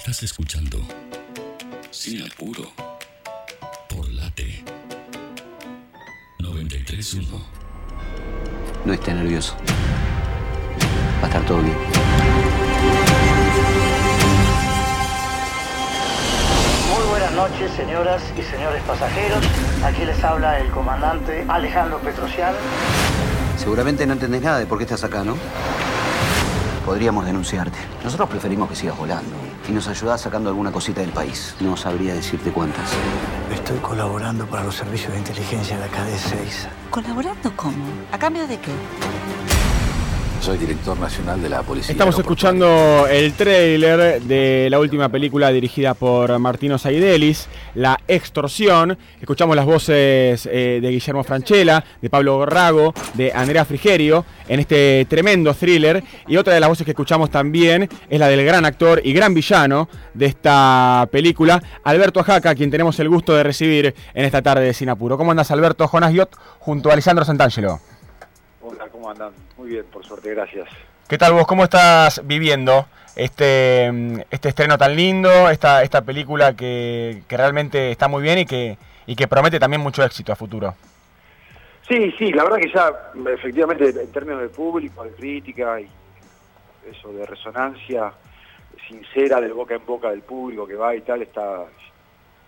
Estás escuchando Sin Apuro por Late 931. No esté nervioso. Va a estar todo bien. Muy buenas noches, señoras y señores pasajeros. Aquí les habla el comandante Alejandro Petrosian. Seguramente no entendés nada de por qué estás acá, ¿no? Podríamos denunciarte. Nosotros preferimos que sigas volando. Y nos ayudás sacando alguna cosita del país. No sabría decirte cuántas. Estoy colaborando para los servicios de inteligencia de la KD6. ¿Colaborando cómo? ¿A cambio de qué? Soy director nacional de la policía. Estamos escuchando el tráiler de la última película dirigida por Martino Saidelis, La Extorsión. Escuchamos las voces eh, de Guillermo Franchella, de Pablo Gorrago, de Andrea Frigerio en este tremendo thriller. Y otra de las voces que escuchamos también es la del gran actor y gran villano de esta película, Alberto Jaca, quien tenemos el gusto de recibir en esta tarde de Sinapuro. ¿Cómo andas, Alberto? Jonas Giot junto a Alessandro Santangelo. Hola, ¿cómo andan? Muy bien, por suerte, gracias. ¿Qué tal vos? ¿Cómo estás viviendo este, este estreno tan lindo, esta, esta película que, que realmente está muy bien y que, y que promete también mucho éxito a futuro? Sí, sí, la verdad que ya, efectivamente, en términos de público, de crítica y eso de resonancia sincera del boca en boca del público que va y tal, está,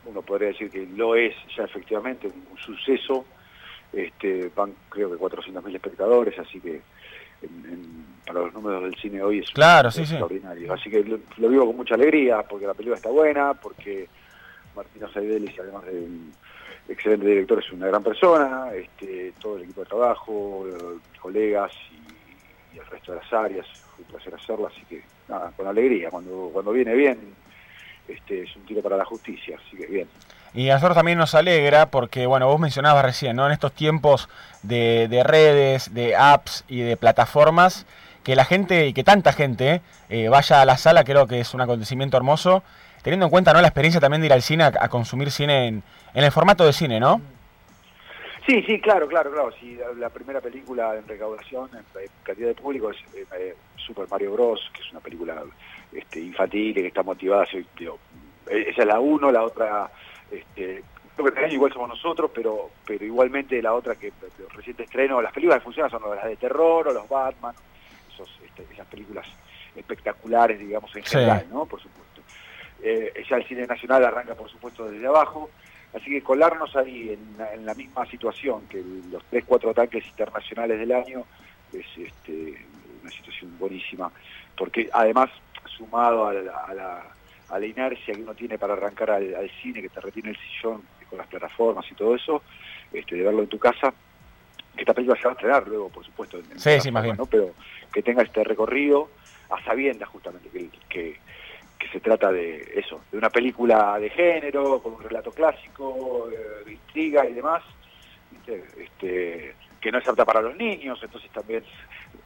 uno podría decir que lo es ya efectivamente, un, un suceso. Este, van creo que 400.000 espectadores, así que en, en, para los números del cine hoy es, claro, sí, extraordinario. Sí. Así que lo, lo, vivo con mucha alegría, porque la película está buena, porque Martino Saidelis, además de un excelente director, es una gran persona, este, todo el equipo de trabajo, colegas y, y, el resto de las áreas, fue un placer hacerlo, así que nada, con alegría, cuando, cuando viene bien, este, es un tiro para la justicia, así que bien. Y a nosotros también nos alegra porque, bueno, vos mencionabas recién, ¿no? En estos tiempos de, de redes, de apps y de plataformas, que la gente y que tanta gente eh, vaya a la sala, creo que es un acontecimiento hermoso, teniendo en cuenta, ¿no? La experiencia también de ir al cine a, consumir cine en, en, el formato de cine, ¿no? Sí, sí, claro, claro, claro. Sí, la, primera película en recaudación, en, cantidad de público, es eh, Super Mario Bros., que es una película este, infantil, que está motivada, digo, esa es la uno, la otra este, creo que igual somos nosotros, pero pero igualmente la otra que reciente estreno, las películas que funcionan son las de terror o los Batman, esos, este, esas películas espectaculares, digamos, en sí. general, ¿no? Por supuesto. Eh, ya el cine nacional arranca, por supuesto, desde abajo, así que colarnos ahí en, en la misma situación que los tres, cuatro ataques internacionales del año es este, una situación buenísima, porque además, sumado a la, a la a la inercia que uno tiene para arrancar al, al, cine, que te retiene el sillón con las plataformas y todo eso, este, de verlo en tu casa, que esta película se va a estrenar luego, por supuesto, en, en sí, sí. ¿no? pero que tenga este recorrido a sabiendas justamente que, que, que, se trata de eso, de una película de género, con un relato clásico, eh, de intriga y demás, este, que no es apta para los niños, entonces también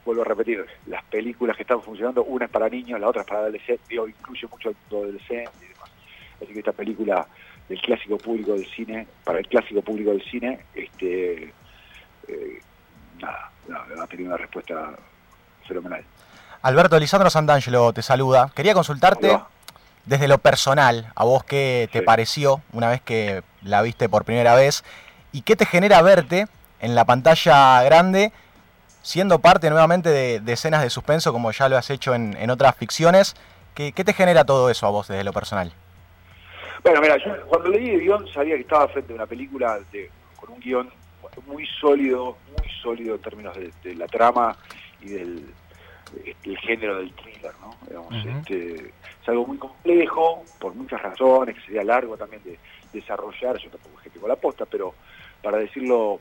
vuelvo a repetir, las películas que están funcionando, una es para niños, la otra es para adolescentes, digo, incluye mucho adolescentes y demás. Así que esta película del clásico público del cine, para el clásico público del cine, este eh, nada, nada, ha tenido una respuesta fenomenal. Alberto Lisandro Santangelo te saluda. Quería consultarte desde lo personal, a vos qué te sí. pareció una vez que la viste por primera vez y qué te genera verte en la pantalla grande siendo parte nuevamente de, de, escenas de suspenso como ya lo has hecho en, en otras ficciones. ¿Qué, ¿Qué, te genera todo eso a vos desde lo personal? Bueno, mira, yo cuando leí el guion sabía que estaba frente a una película de, con un guion muy sólido, muy sólido en términos de, de la trama y del el género del thriller, ¿no? Digamos, uh -huh. este, es algo muy complejo, por muchas razones, que sería largo también de, de desarrollar, yo tampoco es que tengo la posta, pero para decirlo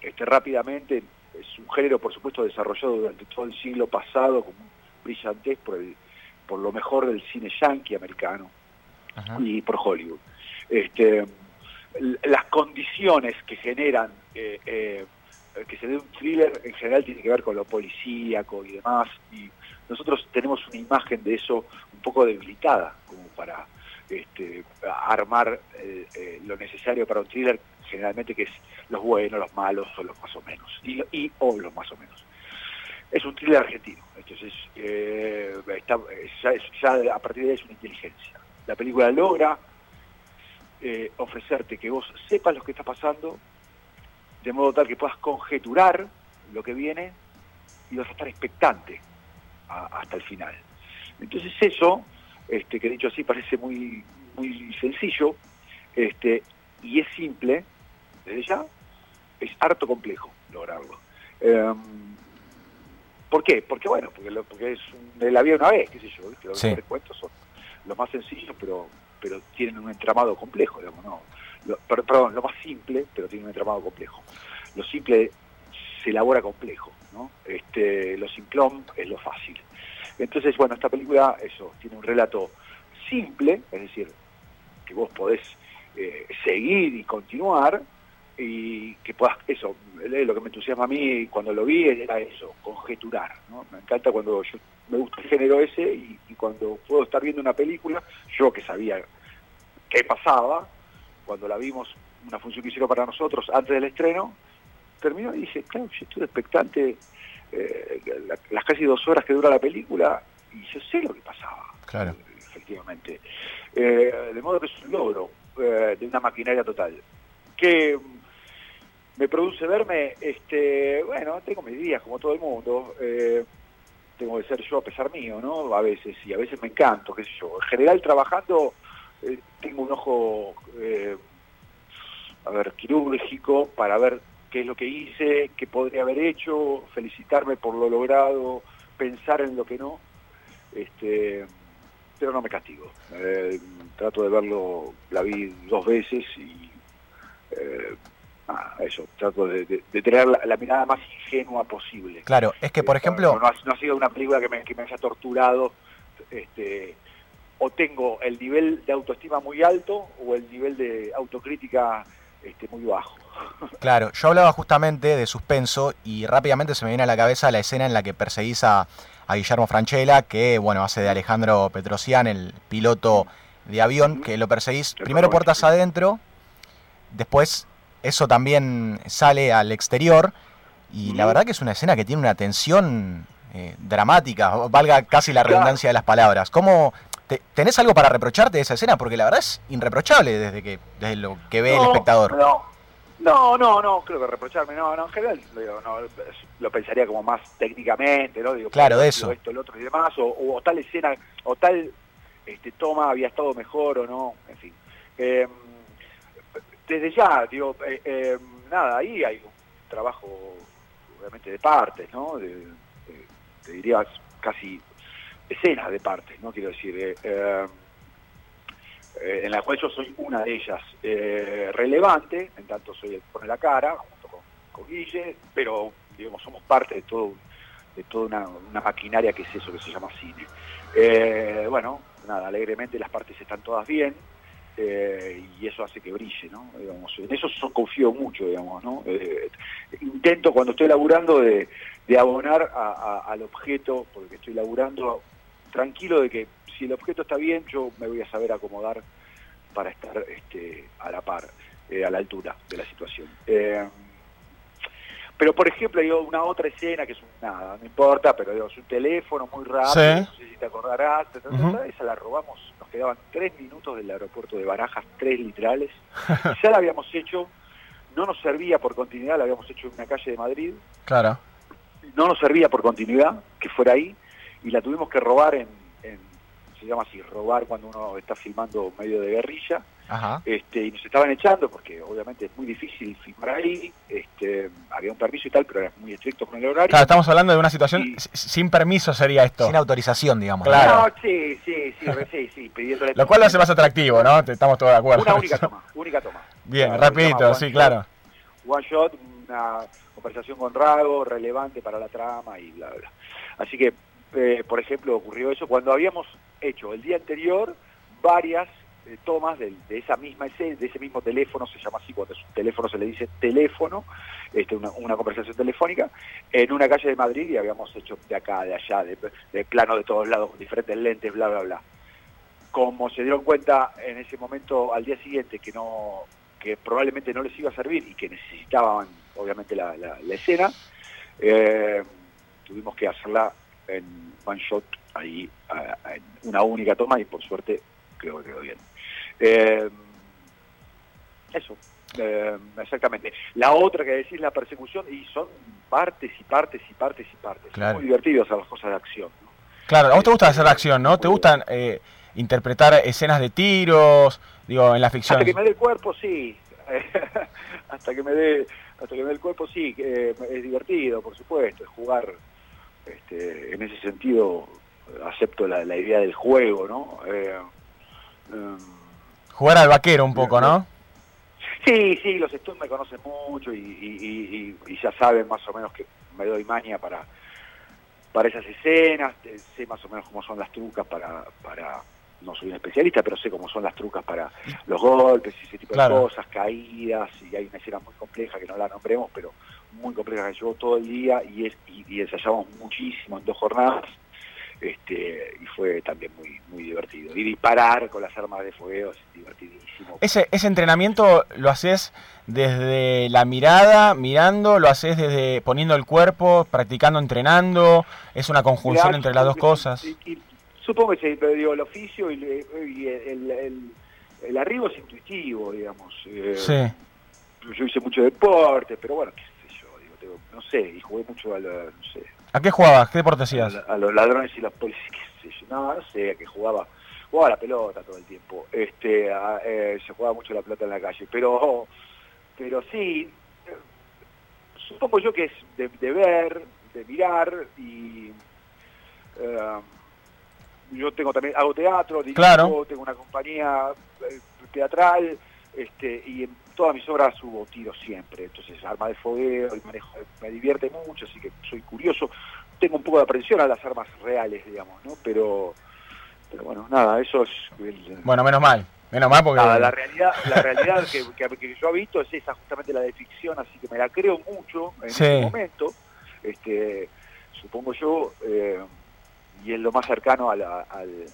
este, rápidamente, es un género, por supuesto, desarrollado durante todo el siglo pasado como un brillantez por, el, por lo mejor del cine yankee americano Ajá. y por Hollywood. Este, las condiciones que generan eh, eh, que se dé un thriller en general tiene que ver con lo policíaco y demás, y nosotros tenemos una imagen de eso un poco debilitada, como para este, armar eh, eh, lo necesario para un thriller, generalmente que es los buenos, los malos o los más o menos, y, y o los más o menos. Es un thriller argentino, entonces eh, está, ya, a partir de ahí es una inteligencia, la película logra eh, ofrecerte que vos sepas lo que está pasando, de modo tal que puedas conjeturar lo que viene y vas a estar expectante hasta el final. Entonces eso, este, que dicho así parece muy, muy sencillo, este, y es simple, desde ya, es harto complejo lograrlo. Em, ¿Por qué? Porque bueno, porque, porque es la vida una vez, qué sé yo, los mejores cuentos son los más sencillos, pero pero tienen un entramado complejo, digamos, no. perdón, lo más simple, pero tiene un entramado complejo. Lo simple se elabora complejo, ¿no? Este, lo simplón es lo fácil. Entonces, bueno, esta película, eso, tiene un relato simple, es decir, que vos podés eh, seguir y continuar, y que puedas, eso, lo que me entusiasma a mí cuando lo vi era eso, conjeturar, ¿no? Me encanta cuando yo, me gusta el género ese y, cuando puedo estar viendo una película, yo que sabía qué pasaba, cuando la vimos, una función que hicieron para nosotros antes del estreno, terminó y dije, claro, yo estuve expectante eh, las casi dos horas que dura la película y yo sé lo que pasaba. Claro. Efectivamente. Eh, de modo que es un logro de una maquinaria total. Que me produce verme, este, bueno, tengo mis días como todo el mundo, eh, tengo que ser yo a pesar mío, ¿no? A veces, y a veces me encanto, qué sé yo. En general trabajando eh, tengo un ojo, eh, a ver, quirúrgico para ver qué es lo que hice, qué podría haber hecho, felicitarme por lo logrado, pensar en lo que no, este, pero no me castigo. trato de verlo, la vi dos veces y Ah, eso, trato de, tener la, mirada más ingenua posible. Claro, es que por ejemplo... No, ha, sido una película que me, que me haya torturado, este, o tengo el nivel de autoestima muy alto o el nivel de autocrítica este, muy bajo. Claro, yo hablaba justamente de suspenso y rápidamente se me viene a la cabeza la escena en la que perseguís a, Guillermo Franchella, que bueno, hace de Alejandro Petrosian, el piloto de avión, que lo perseguís primero puertas adentro, después eso también sale al exterior y la verdad que es una escena que tiene una tensión eh, dramática, valga casi la redundancia de las palabras. ¿Cómo tenés algo para reprocharte de esa escena? Porque la verdad es irreprochable desde que desde lo que ve el espectador. No, no, no, creo que reprocharme, no, no, en general lo pensaría como más técnicamente, ¿no? Digo, claro, de eso. Esto, el otro y demás, o, tal escena, o tal este, toma había estado mejor o no, en fin. Eh, desde ya, digo, eh, eh, nada, ahí hay un trabajo obviamente de partes, ¿no? Te diría casi decenas de partes, ¿no? Quiero decir, eh, en la cual yo soy una de ellas relevante, en tanto soy el que pone la cara, junto con, con Guille, pero digamos somos parte de todo de toda una, una, maquinaria que es eso que se llama cine. bueno, nada, alegremente las partes están todas bien, eh, y eso hace que brille, ¿no? en eso confío mucho, digamos, ¿no? Eh, intento cuando estoy laburando de, abonar al objeto, porque estoy laburando tranquilo de que si el objeto está bien, yo me voy a saber acomodar para estar este, a la par, eh, a la altura de la situación. pero por ejemplo hay una otra escena que es nada, no importa, pero es un teléfono muy rápido, no sé si te acordarás, esa la robamos quedaban tres minutos del aeropuerto de Barajas, tres literales. ya la habíamos hecho, no nos servía por continuidad, la habíamos hecho en una calle de Madrid. Claro. No nos servía por continuidad que fuera ahí y la tuvimos que robar en, se llama así, robar cuando uno está filmando medio de guerrilla. Este, y nos estaban echando porque obviamente es muy difícil filmar ahí, este, había un permiso y tal, pero era muy estricto con el horario. Claro, estamos hablando de una situación sin permiso sería esto. Sin autorización, digamos. Claro. sí, sí, sí, sí, sí, pidiéndole... Lo cual lo hace más atractivo, ¿no? Estamos todos de acuerdo. Una única toma, única toma. Bien, rapidito, sí, claro. One shot, una conversación con Rago, relevante para la trama y bla, bla. Así que, eh, por ejemplo, ocurrió eso cuando habíamos hecho el día anterior varias eh, tomas de, esa misma escena, de ese mismo teléfono, se llama así, cuando un teléfono se le dice teléfono, este, una, conversación telefónica, en una calle de Madrid y habíamos hecho de acá, de allá, de, plano de todos lados, diferentes lentes, bla, bla, bla. Como se dieron cuenta en ese momento, al día siguiente, que no que probablemente no les iba a servir y que necesitaban, obviamente, la, escena, eh, tuvimos que hacerla en one shot, ahí, en una única toma y por suerte creo que quedó bien. Eh, eso, eh, exactamente. La otra que decís, la persecución, y son partes y partes y partes y partes. Claro. Muy divertidos a las cosas de acción. ¿no? Claro, a vos te gusta hacer acción, ¿no? ¿Te gustan eh, interpretar escenas de tiros, digo, en la ficción? Hasta que me dé el cuerpo, sí. hasta que me dé hasta que me dé el cuerpo, sí. eh, es divertido, por supuesto. Es jugar, este, en ese sentido, acepto la, la idea del juego, ¿no? Eh, em, Jugar al vaquero un poco, ¿no? Sí, sí, los Stones me conocen mucho y, y- y- y ya saben más o menos que me doy maña para, para esas escenas, sé más o menos cómo son las trucas para, para, no soy un especialista, pero sé cómo son las trucas para los golpes y ese tipo Claro. de cosas, caídas, y hay una escena muy compleja que no la nombremos, pero muy compleja que llevó todo el día y, es, y, y ensayamos muchísimo en dos jornadas. Este, y fue también muy muy divertido. Y disparar con las armas de fuego es divertidísimo. Ese, ese entrenamiento lo haces desde la mirada, mirando, lo haces desde poniendo el cuerpo, practicando, entrenando, es una conjunción Mirá, entre las dos cosas. y- y supongo que pero digo, el oficio y, y el, el- el arribo es intuitivo, digamos. Eh, Sí. Yo hice mucho deporte, pero bueno, qué sé yo, digo, tengo- no sé, y jugué mucho a, la- no sé, ¿A qué jugabas? ¿Qué deporte hacías? a los ladrones y los policías, qué no, no sé, a que jugaba, jugaba a la pelota todo el tiempo, este, a- eh, se jugaba mucho la pelota en la calle, pero, pero sí, eh, supongo yo que es de, de ver, de mirar y eh, yo tengo también hago teatro, dirijo, Claro. tengo una compañía eh, teatral, este, y en todas mis obras hubo tiros siempre, entonces arma de fogueo, el manejo me divierte mucho, así que soy curioso, tengo un poco de aprensión a las armas reales, digamos, ¿no? Pero, pero bueno, nada, eso es el- Bueno, menos mal, menos mal porque... Nada, la realidad, la realidad que, que- que yo he visto es esa, justamente la de ficción, así que me la creo mucho en Sí. este momento. Este, supongo yo, eh, y es lo más cercano a la, al-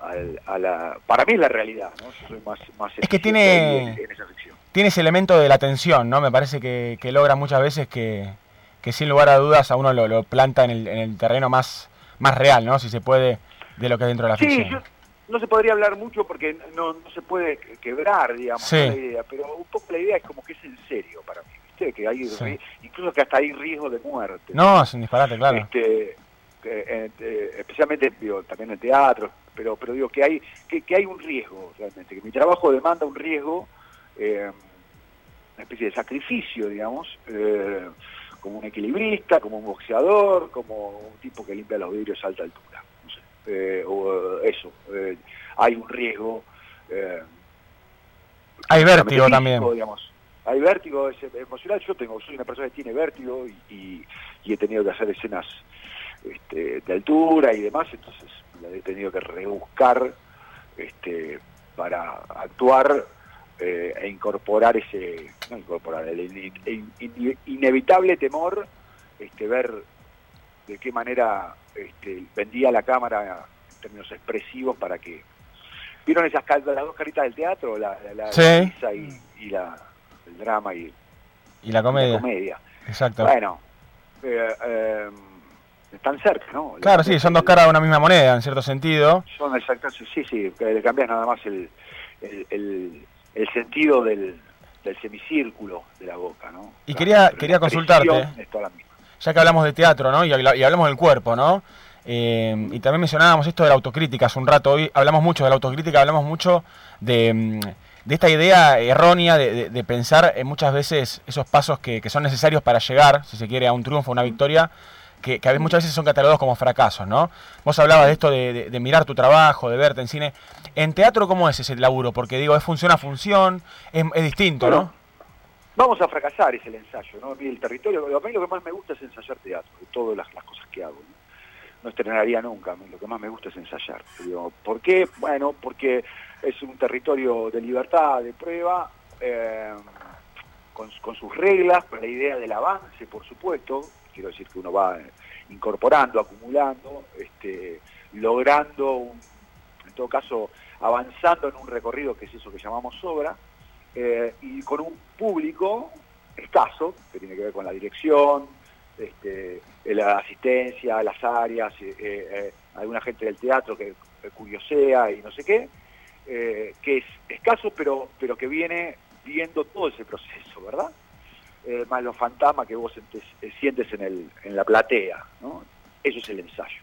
al- a la... Para mí es la realidad, ¿no? Yo soy más, más Es que tiene- en esa ficción. Tiene ese elemento de la tensión, ¿no? Me parece que, que logra muchas veces que, que sin lugar a dudas a uno lo, lo planta en el, en el terreno más, más real, ¿no? Si se puede, de lo que es dentro de la Sí, ficción. yo, no se podría hablar mucho porque no, no se puede que- quebrar, digamos, Sí. la idea, pero un poco la idea es como que es en serio para mí, ¿viste? Que hay, Sí. incluso que hasta hay riesgo de muerte. No, es un disparate, claro. Este, eh, especialmente digo, también en teatro, pero pero digo que hay que, que hay un riesgo realmente, que mi trabajo demanda un riesgo, eh, una especie de sacrificio, digamos, eh, como un equilibrista, como un boxeador, como un tipo que limpia los vidrios a alta altura, no sé, eh, o eso, hay un riesgo. Hay vértigo también. digamos. Hay vértigo es emocional. Yo tengo, soy una persona que tiene vértigo y, y- y he tenido que hacer escenas este, de altura y demás, entonces la he tenido que rebuscar este, para actuar eh, e incorporar ese, no incorporar, el in- in- in- inevitable temor, este, ver de qué manera este, vendía la cámara en términos expresivos para que ¿Vieron esas las dos caritas del teatro? La, la, la Sí. risa y, y la, el drama y Y la comedia. la comedia. Exacto. Bueno, eh, eh, están cerca, ¿no? Claro, sí, son dos caras de una misma moneda, en cierto sentido. Son exactas, sí, sí, le cambias nada más el, el, el- el sentido del, del semicírculo de la boca, ¿no? Y quería- quería consultarte. misma. Ya que hablamos de teatro, ¿no? Y, y hablamos del cuerpo, ¿no? Eh, y también mencionábamos esto de la autocrítica hace un rato. Hoy hablamos mucho de la autocrítica, hablamos mucho de, mm, de esta idea errónea de, de- de pensar en muchas veces esos pasos que, que son necesarios para llegar, si se quiere, a un triunfo, a una victoria, que, que muchas veces son catalogados como fracasos, ¿no? Vos hablabas de esto de, mirar tu trabajo, de verte en cine. En teatro, ¿cómo es ese laburo? Porque digo, es función a función, es, distinto, ¿no? Vamos a fracasar es el ensayo, ¿no? El territorio, a mí lo que más me gusta es ensayar teatro, de todas las, cosas que hago. ¿no? No estrenaría nunca, lo que más me gusta es ensayar. Digo, ¿Por qué? Bueno, porque es un territorio de libertad, de prueba, eh, con, con sus reglas, con la idea del avance, por supuesto. Quiero decir que uno va eh, incorporando, acumulando, este, logrando, un- en todo caso, avanzando en un recorrido que es eso que llamamos obra, eh, y con un público escaso, que tiene que ver con la dirección, este, eh, la asistencia, las áreas, alguna gente del teatro que, curiosea y no sé qué, que es escaso, pero, pero que viene viendo todo ese proceso, ¿verdad? Eh, más los fantasmas que vos sientes, eh, sientes en, el, en la platea, ¿no? Eso es el ensayo.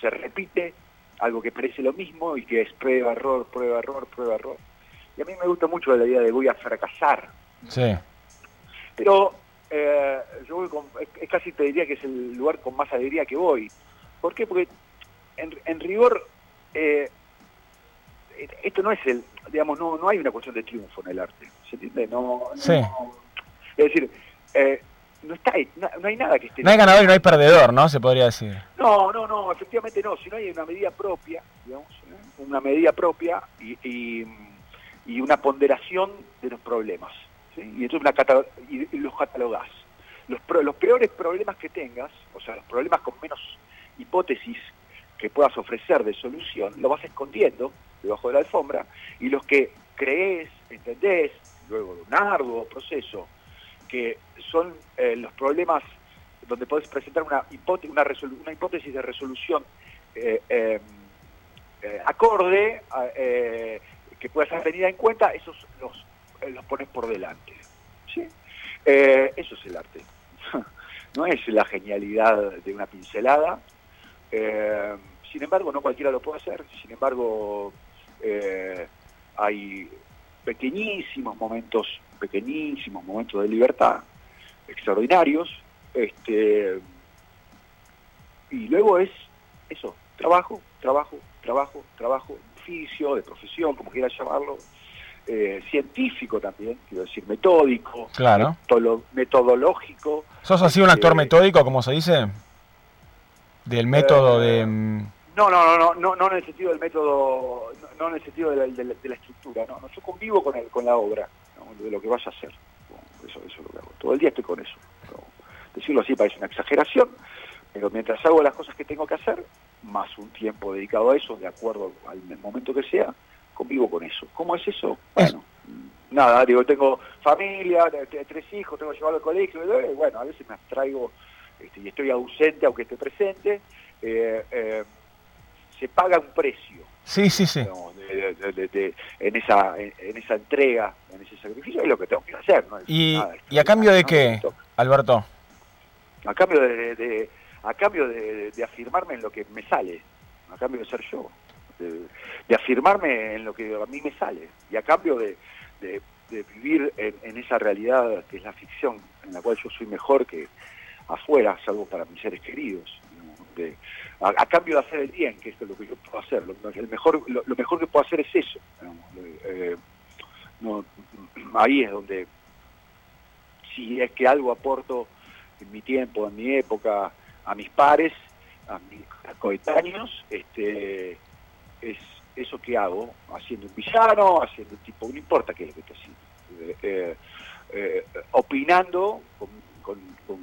Se repite algo que parece lo mismo y que es prueba, error, prueba, error, prueba, error. Y a mí me gusta mucho la idea de voy a fracasar. Sí. Pero eh, yo voy con, es, casi te diría que es el lugar con más alegría que voy. ¿Por qué? Porque en, en rigor eh, esto no es el, digamos, no, no hay una cuestión de triunfo en el arte, ¿se entiende? No, Sí. no- es decir, eh, no está, no, no hay nada que esté. No hay ganador y no hay perdedor, ¿no? Se podría decir. No, no, no, efectivamente no. Si no hay una medida propia, digamos, ¿eh? una medida propia y, y, y una ponderación de los problemas. ¿sí? Y entonces una cata- y, los catalogás. Los, pro- los peores problemas que tengas, o sea, los problemas con menos hipótesis que puedas ofrecer de solución, lo vas escondiendo debajo de la alfombra y los que crees, entendés, luego de un arduo proceso, que son eh, los problemas donde podés presentar una, hipóte- una, una hipótesis de resolución eh, eh, acorde, que pueda ser tenida en cuenta, esos los, los pones por delante. ¿sí? Eso es el arte. no es la genialidad de una pincelada. sin embargo, no cualquiera lo puede hacer. Sin embargo, hay pequeñísimos momentos, pequeñísimos momentos de libertad, extraordinarios, este, y luego es eso, trabajo, trabajo, trabajo, trabajo, oficio, de profesión, como quieras llamarlo, eh, científico también, quiero decir, metódico, Claro. metodológico. ¿Sos así un actor Eh, metódico, como se dice? Del método de... No, no, no, no, no, no en el sentido del método, no, en el sentido de la, de la- de la estructura, no, no, yo convivo con, el, con la obra, ¿no? de lo que vaya a hacer, eso, eso es lo que hago, todo el día estoy con eso. ¿no? Decirlo así parece una exageración, pero mientras hago las cosas que tengo que hacer, más un tiempo dedicado a eso, de acuerdo al momento que sea, convivo con eso. ¿Cómo es eso? Bueno, nada, digo, tengo familia, tres hijos, tengo que llevarlo al colegio, y bueno, a veces me abstraigo este, y estoy ausente aunque esté presente, eh, eh, se paga un precio Sí, sí, sí. digamos, de- de- de- de- en, esa, en, en esa entrega, en ese sacrificio, es lo que tengo que hacer. ¿no? ¿Y, nada ¿Y a cambio de qué. Alberto? A cambio de, a cambio de, afirmarme en lo que me sale, a cambio de ser yo, de, afirmarme en lo que a mí me sale, y a cambio de vivir en, en esa realidad que es la ficción, en la cual yo soy mejor que afuera, salvo para mis seres queridos. De- a, cambio de hacer el bien, que esto es lo que yo puedo hacer, lo, mejor, lo, mejor que puedo hacer es eso. eh, ahí es donde, si es que algo aporto en mi tiempo, en mi época, a mis pares, a mis coetáneos, este, es eso que hago, haciendo un villano, haciendo un tipo, no importa qué es lo que esté haciendo, eh, eh, eh, opinando con,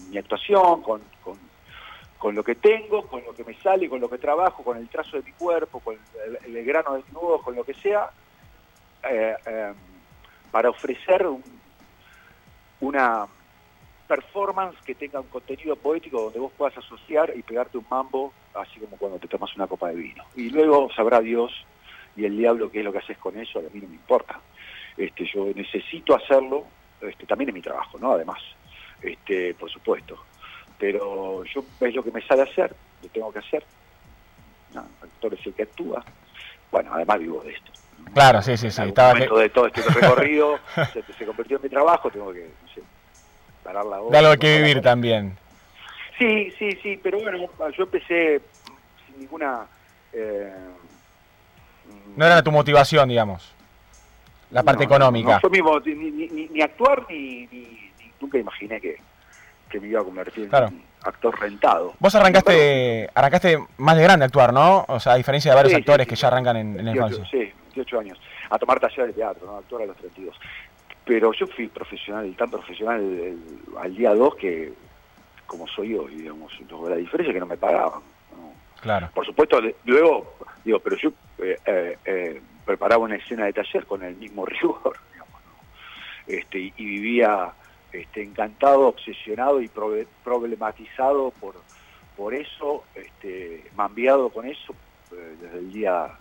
mi actuación, con- con lo que tengo, con lo que me sale, con lo que trabajo, con el trazo de mi cuerpo, con el, grano de mi nudo, con lo que sea, eh, eh, para ofrecer un- una performance que tenga un contenido poético donde vos puedas asociar y pegarte un mambo, así como cuando te tomas una copa de vino. Y luego sabrá Dios y el diablo qué es lo que haces con eso, a mí no me importa. Este, yo necesito hacerlo, este, también es mi trabajo, ¿no? Además, este, por supuesto. Pero yo es lo que me sale hacer, lo tengo que hacer. No, el actor es el que actúa. Bueno, además vivo de esto. Claro, sí, sí, sí. En Estaba momento de todo este recorrido se, se convirtió en mi trabajo, tengo que no sé, parar la de obra. algo que vivir también. Sí, sí, sí, pero bueno, yo empecé sin ninguna... eh, No era tu motivación, digamos. La parte no, económica. No, fue mi ni, ni- ni- ni actuar ni, ni- ni- nunca imaginé que, que me iba a convertir en Claro. actor rentado. Vos arrancaste arrancaste más de grande a actuar, ¿no? O sea, a diferencia de varios Sí, actores sí, que ya arrancan en, en la 28, infancia. Sí, 28 años. A tomar talleres de teatro, ¿no? Actuar a los 32. Pero yo fui profesional, tan profesional el- al día 2 que, como soy hoy, digamos, la diferencia es que no me pagaban. ¿no? Claro. Por supuesto, luego, digo, pero yo eh, eh, eh, preparaba una escena de taller con el mismo rigor, digamos, ¿no? este, y, y vivía este, encantado, obsesionado y probe- problematizado por, por eso, este, mambiado con eso, eh, desde el día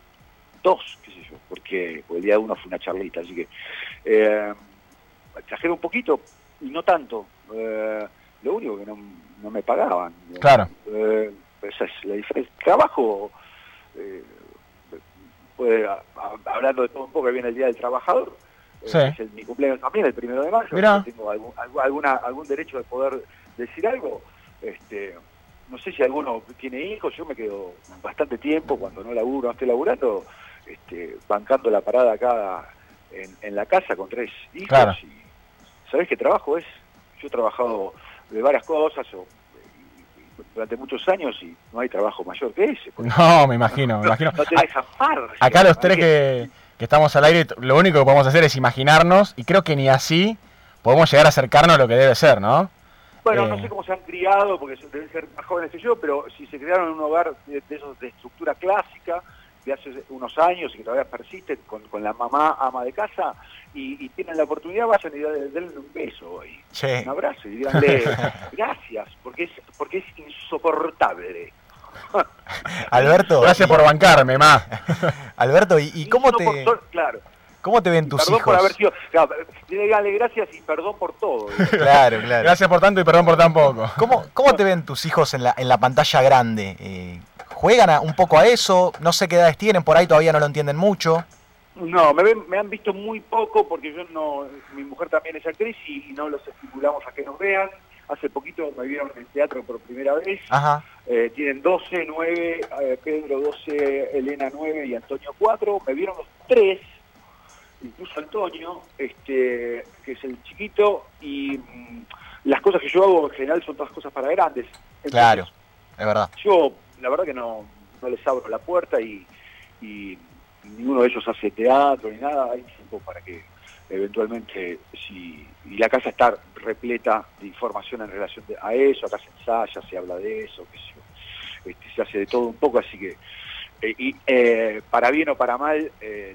dos, qué sé yo, porque el día de uno fue una charlita, así que eh, exagero un poquito y no tanto. Eh, lo único que no, no me pagaban. Claro. Eh, esa es la diferencia. Trabajo, a- a- hablando de todo un poco, que viene el Día del Trabajador, eh, Sí. es el- mi cumpleaños también, el primero de mayo, Mirá. tengo algún, algu- alguna, algún derecho de poder decir algo. Este, no sé si alguno tiene hijos, yo me quedo bastante tiempo cuando no laburo, no estoy laburando, este, bancando la parada acá en, en la casa con tres hijos. Claro. Y, ¿Sabés qué trabajo es? Yo he trabajado de varias cosas o, durante muchos años y no hay trabajo mayor que ese. No, me imagino, me imagino. No te dejan margen. Acá los tres que, que estamos al aire, lo único que podemos hacer es imaginarnos, y creo que ni así podemos llegar a acercarnos a lo que debe ser, ¿no? Bueno, Eh. no sé cómo se han criado, porque deben ser más jóvenes que yo, pero si se criaron en un hogar de, de esos de estructura clásica, de hace unos años y que todavía persisten con, con la mamá ama de casa, y, y tienen la oportunidad, vayan y denle denle un beso hoy, Sí. un abrazo, y díganle gracias, porque es, porque es insoportable. Alberto. Gracias por bancarme, ma. Alberto, ¿y, y cómo te Claro. cómo te ven tus perdón hijos? por haber sido... Claro, díganle gracias y perdón por todo. Claro, claro. Gracias por tanto y perdón por tan poco. ¿Cómo, cómo te ven tus hijos en la, en la pantalla grande? Eh, ¿Juegan a- un poco a eso? No sé qué edades tienen, por ahí todavía no lo entienden mucho. No, me, ven- me han visto muy poco porque yo no, mi mujer también es actriz y no los estimulamos a que nos vean. Hace poquito me vieron en teatro por primera vez. Ajá. Eh, tienen 12, 9, eh, Pedro 12, Elena 9 y Antonio 4. Me vieron los tres, incluso Antonio, este, que es el chiquito, y mm, las cosas que yo hago en general son todas cosas para grandes. Entonces, Claro, es verdad. yo, la verdad que no, no les abro la puerta y, y ninguno de ellos hace teatro ni nada. Hay tiempo para que eventualmente, si y la casa está repleta de información en relación de- a eso, acá se ensaya, se habla de eso, qué sé se hace de todo un poco, así que eh, y eh, para bien o para mal, eh,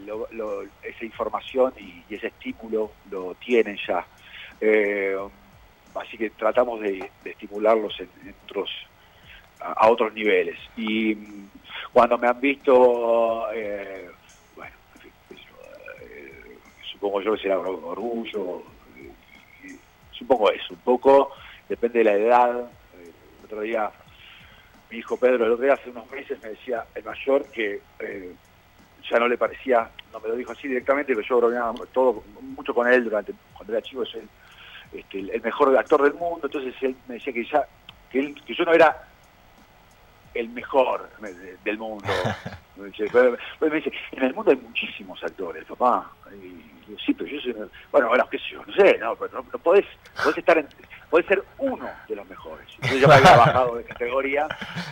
esa información y, ese estímulo lo tienen ya. Eh, así que tratamos de, estimularlos en, otros a, otros niveles. Y mm, cuando me han visto, bueno, en fin, supongo yo que será or- orgullo, supongo eso, un poco, depende de la edad. Otro día, mi hijo Pedro, el otro día hace unos meses me decía el mayor que eh, ya no le parecía, no me lo dijo así directamente, pero yo bromeaba todo, mucho con él durante, cuando era chico, es el, este, el, mejor actor del mundo, entonces él me decía que ya, que, él- que yo no era el mejor me- de- del mundo. Me dice, en el mundo hay muchísimos actores, papá. Y sí, pero yo soy... Bueno, bueno, qué sé yo, no sé, no, pero no, no podés, podés estar en- podés ser uno de los mejores. Yo me había bajado de categoría,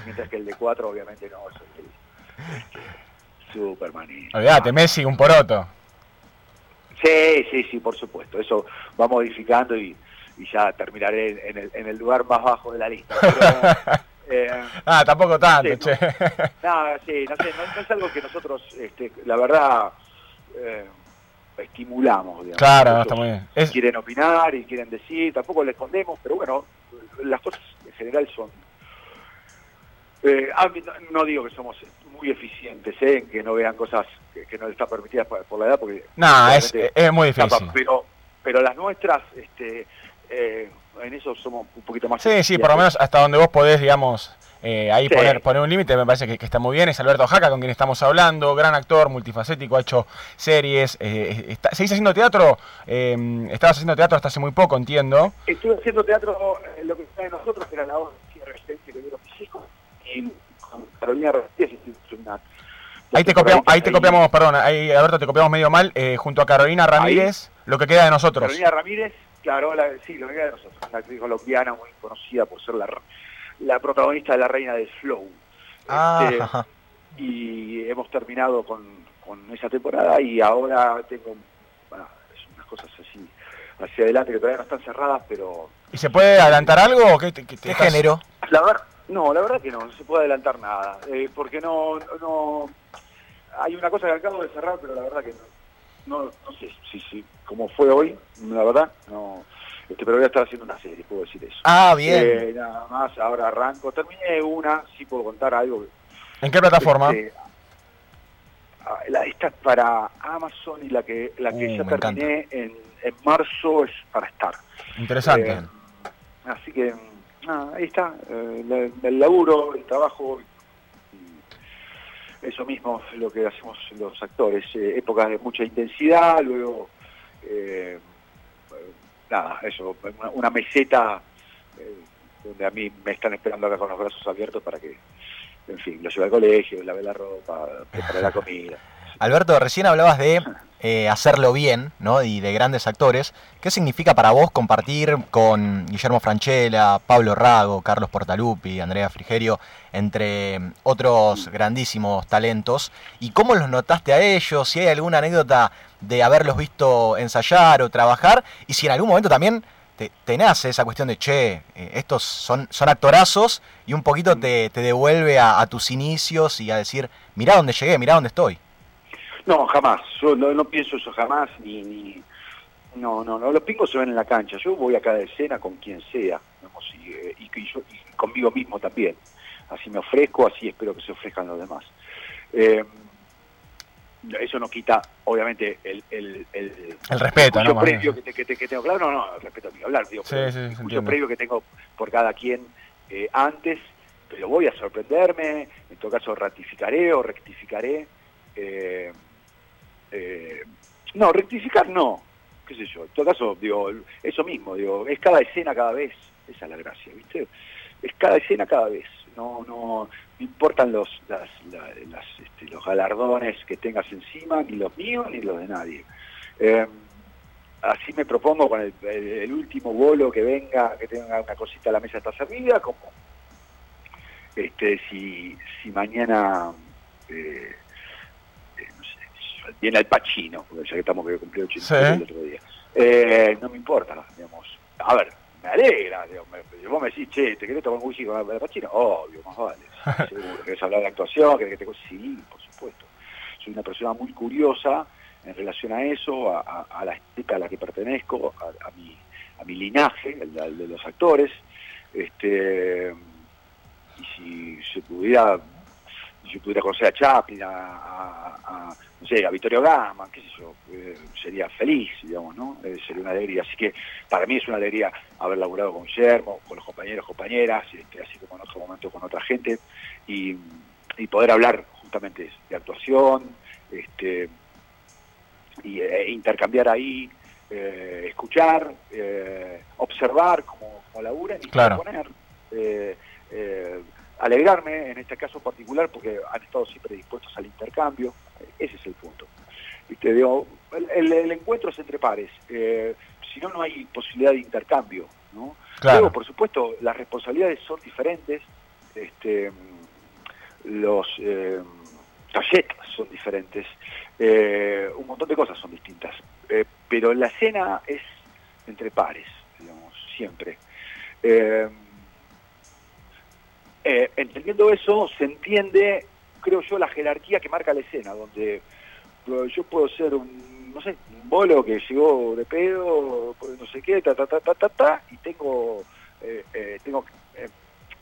mientras que el de cuatro obviamente no, soy el, este, Superman. y- Olvídate, Messi, un poroto. Sí, sí, sí, por supuesto. Eso va modificando y, y ya terminaré en el, en el lugar más bajo de la lista. Pero, eh, Ah, tampoco tanto, Sí, che. Nada, sí, no sé, no, no es algo que nosotros, este, la verdad, eh, estimulamos. Digamos. Claro, Ellos está muy bien. Es- Quieren opinar y quieren decir, tampoco le escondemos, pero bueno, las cosas en general son... eh, no, digo que somos muy eficientes ¿eh? en que no vean cosas que, que no les está permitidas por, por la edad, porque... No, es, es muy difícil. pero, pero las nuestras, este, eh, en eso somos un poquito más... Sí, sí, por lo menos hasta donde vos podés, digamos, eh, ahí Sí. poner, poner un límite, me parece que, que está muy bien. Es Alberto Jaca, con quien estamos hablando, gran actor, multifacético, ha hecho series. Eh, está- ¿Seguís haciendo teatro? Eh, estabas haciendo teatro hasta hace muy poco, entiendo. Estuve haciendo teatro, eh, lo que está de nosotros, que era la obra de resistencia que vieron mis y con Carolina Rodríguez una... Ahí te copiamos, ahí te copiamos, perdón, ahí Alberto te copiamos medio mal, eh, junto a Carolina Ramírez, lo que queda de nosotros. Carolina Ramírez, claro, la, sí, lo que queda de nosotros, una actriz colombiana muy conocida por ser la, la protagonista de La Reina del Flow. Ah, Este, y hemos terminado con, con esa temporada y ahora tengo bueno, es unas cosas así hacia adelante que todavía no están cerradas, pero ¿Y se puede adelantar algo? o ¿Qué, te- qué te ¿Qué estás- género? La verdad, no, la verdad que no, no se puede adelantar nada, eh, porque no, no, hay una cosa que acabo de cerrar, pero la verdad que no, no, no sé si, si, como fue hoy, la verdad, no, este, pero voy a estar haciendo una serie, puedo decir eso. Ah, bien. Eh, nada más, ahora arranco, terminé una, sí puedo contar algo. ¿En qué plataforma? Este, ah, la, esta es para Amazon y la que la que Uh, ya terminé en, en marzo es para Star. Interesante. Eh, así que ahí está, eh, la- el laburo, el trabajo, eso mismo es lo que hacemos los actores, eh, épocas de mucha intensidad, luego eh, nada, eso, una, una meseta eh, donde a mí me están esperando acá con los brazos abiertos para que, en fin, lo lleve al colegio, lave la ropa, prepare la comida. Alberto, recién hablabas de eh, hacerlo bien, ¿no? Y de grandes actores. ¿Qué significa para vos compartir con Guillermo Franchella, Pablo Rago, Carlos Portalupi, Andrea Frigerio, entre otros grandísimos talentos? ¿Y cómo los notaste a ellos? Si hay alguna anécdota de haberlos visto ensayar o trabajar, y si en algún momento también te, te nace esa cuestión de, che, eh, estos son, son actorazos, y un poquito te, te devuelve a, a tus inicios y a decir, mirá dónde llegué, mirá dónde estoy. No, jamás. Yo no, no pienso eso jamás, ni, ni... No, no, no. Los pingos se ven en la cancha. Yo voy a cada escena con quien sea, digamos, y, eh, y, yo- y conmigo mismo también. Así me ofrezco, así espero que se ofrezcan los demás. Eh, eso no quita, obviamente, el, el, el, El respeto, ¿no? previo que, te- que te- que tengo. Claro, no, no, el respeto ni hablar, digo, Sí, pero sí, el previo que tengo por cada quien eh, antes, pero voy a sorprenderme, en todo caso ratificaré o rectificaré. eh, eh, no, rectificar no, qué sé yo, en todo caso, digo, eso mismo, digo, es cada escena cada vez, esa es la gracia, ¿viste? Es cada escena cada vez, no, no, no importan los, este, los galardones que tengas encima, ni los míos ni los de nadie. Eh, así me propongo con el, último bolo que venga, que tenga una cosita a la mesa está servida, como este si, si mañana eh, viene el Pachino, ya que estamos que cumplió 80 Sí. el otro día. Eh, no me importa, digamos. A ver, me alegra, digamos, me- vos me decís, che, ¿te querés tomar un whisky con el Pachino? Obvio, más vale. Seguro, ¿Querés hablar de actuación? ¿Querés que te... Sí, por supuesto. Soy una persona muy curiosa en relación a eso, a, a- a la estética a la que pertenezco, a, a mi, a mi linaje, el, al de los actores. Este, y si se pudiera, si yo pudiera conocer a Chaplin, a, no sé, a Vittorio Gama, qué sé yo, eh, sería feliz, digamos, ¿no? Eh, sería una alegría. Así que para mí es una alegría haber laburado con Guillermo, con los compañeros, compañeras, este, así como en otro momento con otra gente, y, y poder hablar justamente de actuación, este, y eh, intercambiar ahí, eh, escuchar, observar cómo, cómo laburan y Claro. proponer. Alegrarme en este caso particular porque han estado siempre dispuestos al intercambio, eh, ese es el punto. ¿Viste? Digo, el, el- el encuentro es entre pares, eh, si no, no hay posibilidad de intercambio. ¿no? Claro. Luego, por supuesto, las responsabilidades son diferentes, este, los eh, tarjetas son diferentes, eh, un montón de cosas son distintas, pero la escena es entre pares, digamos, siempre. Eh, entendiendo eso, se entiende, creo yo, la jerarquía que marca la escena, donde yo puedo ser un, no sé, un bolo que llegó de pedo, no sé qué, ta, ta, ta, ta, ta, ta, y tengo, eh, eh, tengo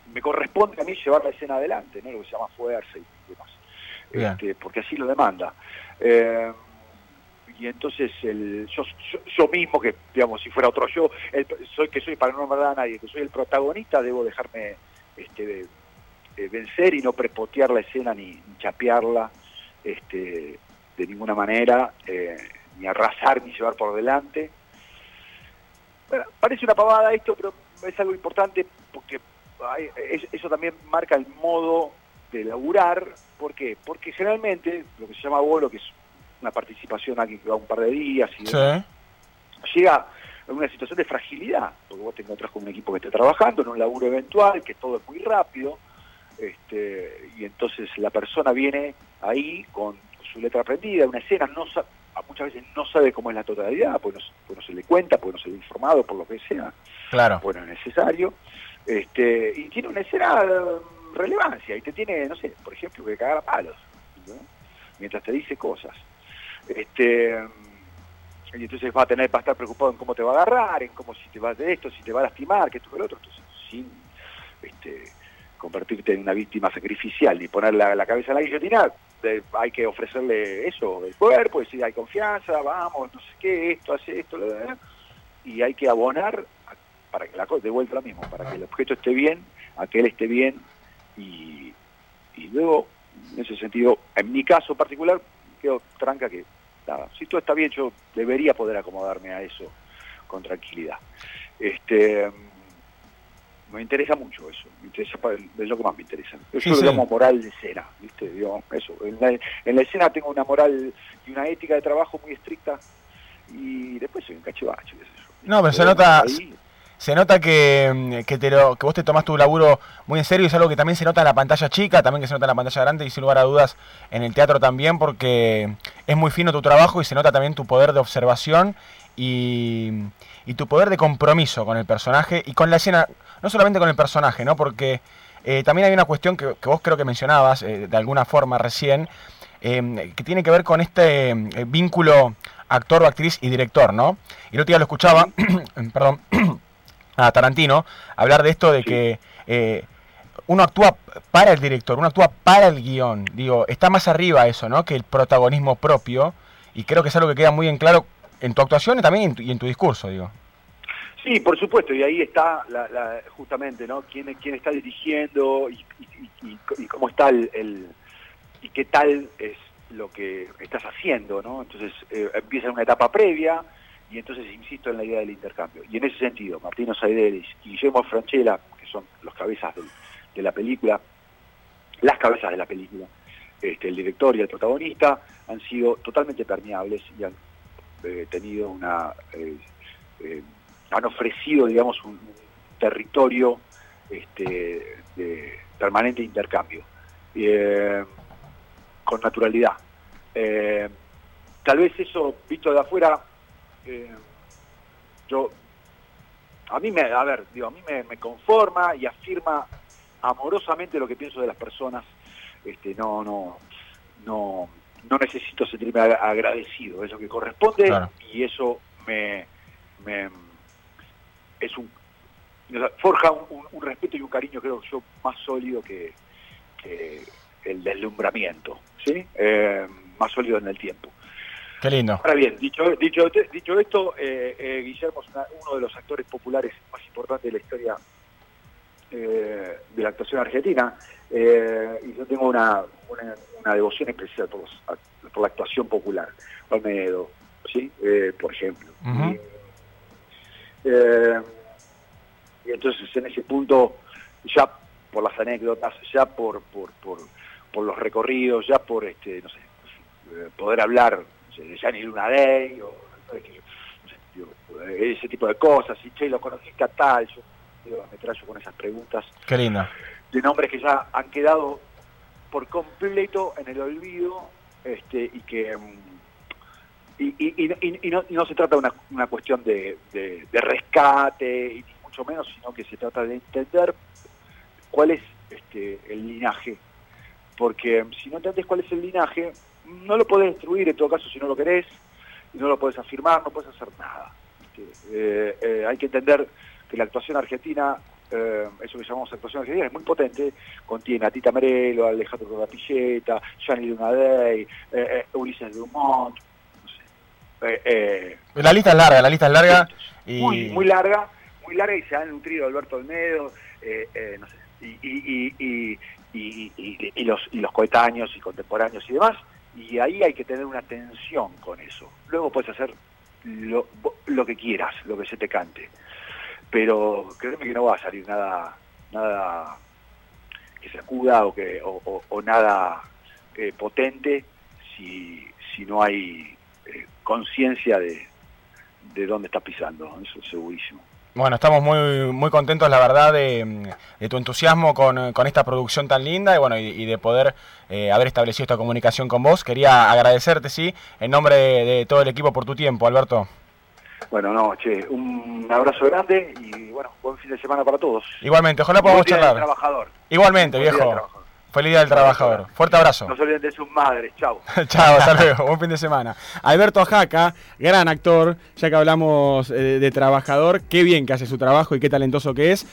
me corresponde a mí llevar la escena adelante, ¿no? lo que se llama fuerza y demás, este, porque así lo demanda. Y entonces el, yo, yo, yo mismo, que digamos, si fuera otro yo, el- soy que soy para no nombrar a nadie, que soy el protagonista, debo dejarme este, eh, vencer y no prepotear la escena ni, ni chapearla este, de ninguna manera, eh, ni arrasar ni llevar por delante. Bueno, parece una pavada esto, pero es algo importante porque hay- es- eso también marca el modo de laburar. ¿Por qué? Porque generalmente lo que se llama bolo, que es una participación aquí que va un par de días y demás, llega en una situación de fragilidad, porque vos te encontrás con un equipo que está trabajando en un laburo eventual, que todo es muy rápido, este, y entonces la persona viene ahí con su letra aprendida, una escena, no muchas veces no sabe cómo es la totalidad, pues no, se- pues no se le cuenta, pues no se le ha informado, por lo que sea, Claro. bueno, es necesario, este, y tiene una escena de relevancia, y te tiene, no sé, por ejemplo, que cagar a palos, ¿no? mientras te dice cosas. Este, y entonces va a tener, va a estar preocupado en cómo te va a agarrar, en cómo si te va de esto, si te va a lastimar, que esto, que lo otro, entonces sin este, convertirte en una víctima sacrificial ni poner la, cabeza en la guillotina, hay que ofrecerle eso, el cuerpo, decir, hay confianza, vamos, no sé qué, esto, hace esto, y hay que abonar para que la cosa, de vuelta lo mismo, para que el objeto esté bien, a que él esté bien, y, y luego, en ese sentido, en mi caso particular, quedo tranca que, nada, si todo está bien, yo debería poder acomodarme a eso con tranquilidad. Este, me interesa mucho eso, me interesa, pa- es lo que más me interesa. Yo Sí, lo sí. llamo moral de escena, ¿viste? Digo, eso. En la, en la escena tengo una moral y una ética de trabajo muy estricta y después soy un cachivacho, qué sé yo. No, pero se nota, ahí- se nota que, mm, que, te lo, que vos te tomás tu laburo muy en serio y es algo que también se nota en la pantalla chica, también que se nota en la pantalla grande y sin lugar a dudas en el teatro también porque es muy fino tu trabajo y se nota también tu poder de observación y, y tu poder de compromiso con el personaje y con la escena, no solamente con el personaje, ¿no? Porque eh, también hay una cuestión que, vos creo que mencionabas eh, de alguna forma recién, eh, que tiene que ver con este eh, vínculo actor o actriz y director, ¿no? Y el otro día lo escuchaba, perdón, a Tarantino hablar de esto de que eh, uno actúa para el director, uno actúa para el guion. Digo, está más arriba eso, ¿no? Que el protagonismo propio. Y creo que es algo que queda muy en claro en tu actuación y también en tu, y en tu discurso, digo. Sí, por supuesto, y ahí está la, la- justamente, ¿no? ¿Quién, quién está dirigiendo y, cómo está el, y qué tal es lo que estás haciendo, ¿no? Entonces eh, empieza una etapa previa y entonces insisto en la idea del intercambio. Y en ese sentido, Martino Saidelis y Guillermo Franchella, que son los cabezas de la película, las cabezas de la película, este, el director y el protagonista, han sido totalmente permeables y han eh, tenido una... eh, eh, han ofrecido, digamos, un, territorio este, de permanente intercambio, eh, con naturalidad. Eh, tal vez eso, visto de afuera, eh, yo, a mí me, a ver, digo, a mí me, me conforma y afirma amorosamente lo que pienso de las personas. Este, no, no, no, no necesito sentirme ag- agradecido, es lo que corresponde Claro. y eso me, me es un forja un, un- respeto y un cariño creo yo más sólido que, que el deslumbramiento, ¿sí? Eh, más sólido en el tiempo. Qué lindo. Ahora bien, dicho, dicho, dicho esto, eh, eh, Guillermo es una- uno de los actores populares más importantes de la historia eh, de la actuación argentina y yo tengo una, una, una devoción especial por, los por la actuación popular. Olmedo, ¿sí? Eh, por ejemplo. Eh, y entonces en ese punto, ya por las anécdotas, ya por, por, por, por los recorridos, ya por, este no sé, eh, poder hablar de Gianni Luna Day, o no sé, eh, ese tipo de cosas, y che, lo conociste a tal, yo digo, me trayo con esas preguntas Qué de nombres que ya han quedado por completo en el olvido este, y que mm, y, y- y- no, se trata de una, cuestión de, rescate y ni mucho menos sino que se trata de entender cuál es este, el linaje porque mm, si no entendés cuál es el linaje no lo podés destruir en todo caso si no lo querés y no lo podés afirmar no podés hacer nada ¿viste? Eh, eh, hay que entender que la actuación argentina eh, eso que llamamos actuación argentina es muy potente, contiene a Tita Merelo, a Alejandro Rodapilleta, Gianni Lunadei, Ulises Dumont. Eh, eh, La lista es larga, la lista es larga. Y... muy, muy larga, muy larga y se han nutrido Alberto Olmedo, eh, eh, no sé, y, y, y, los, y los coetáneos y contemporáneos y demás, y ahí hay que tener una tensión con eso. Luego puedes hacer lo, lo que quieras, lo que se te cante, pero créeme que no va a salir nada, nada que sacuda o, que, o, o- o nada potente si, si no hay conciencia de, de dónde está pisando, eso es segurísimo. Bueno, estamos muy, muy contentos, la verdad, de, de tu entusiasmo con, con esta producción tan linda y bueno, y, y de poder eh, haber establecido esta comunicación con vos. Quería agradecerte, sí, en nombre de, de todo el equipo por tu tiempo, Alberto. Bueno, no, che, un abrazo grande y bueno, buen fin de semana para todos. Igualmente, ojalá podamos charlar. trabajador. Igualmente, Buen viejo. Feliz día del trabajador. Fuerte abrazo. No se olviden de sus madres, chao. Chao, hasta luego. Buen fin de semana. Alberto Ajaca, gran actor, ya que hablamos eh, de trabajador, qué bien que hace su trabajo y qué talentoso que es.